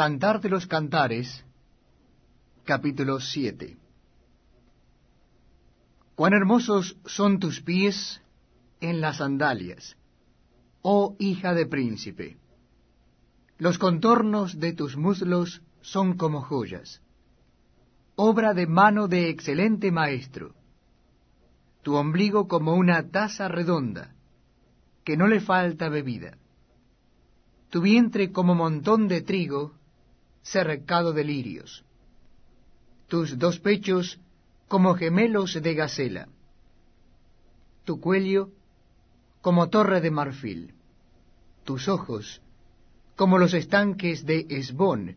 Cantar de los Cantares, capítulo 7 Cuán hermosos son tus pies en las sandalias, oh hija de príncipe. Los contornos de tus muslos son como joyas, obra de mano de excelente maestro. Tu ombligo como una taza redonda, que no le falta bebida. Tu vientre como montón de trigo, cercado de lirios. Tus dos pechos como gemelos de gacela. Tu cuello como torre de marfil. Tus ojos como los estanques de Esbón,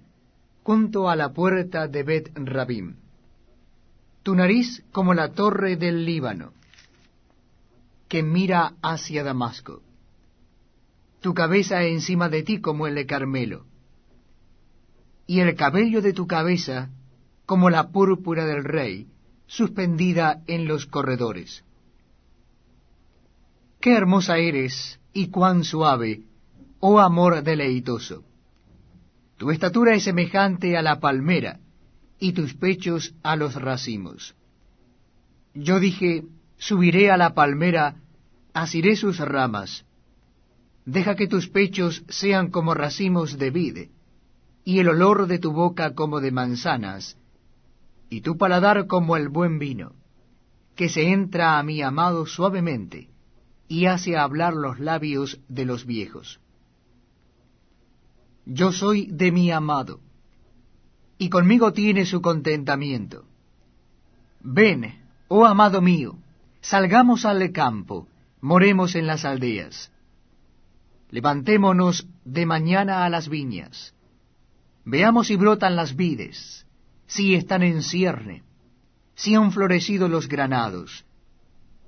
junto a la puerta de Bet Rabim. Tu nariz como la torre del Líbano, que mira hacia Damasco. Tu cabeza encima de ti como el de Carmelo y el cabello de tu cabeza como la púrpura del rey, suspendida en los corredores. Qué hermosa eres y cuán suave, oh amor deleitoso. Tu estatura es semejante a la palmera, y tus pechos a los racimos. Yo dije, subiré a la palmera, asiré sus ramas. Deja que tus pechos sean como racimos de vide y el olor de tu boca como de manzanas, y tu paladar como el buen vino, que se entra a mi amado suavemente, y hace hablar los labios de los viejos. Yo soy de mi amado, y conmigo tiene su contentamiento. Ven, oh amado mío, salgamos al campo, moremos en las aldeas. Levantémonos de mañana a las viñas Veamos si brotan las vides, si están en cierne, si han florecido los granados.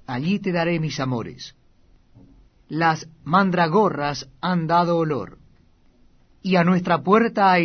Allí te daré mis amores. Las mandragorras han dado olor, y a nuestra puerta hay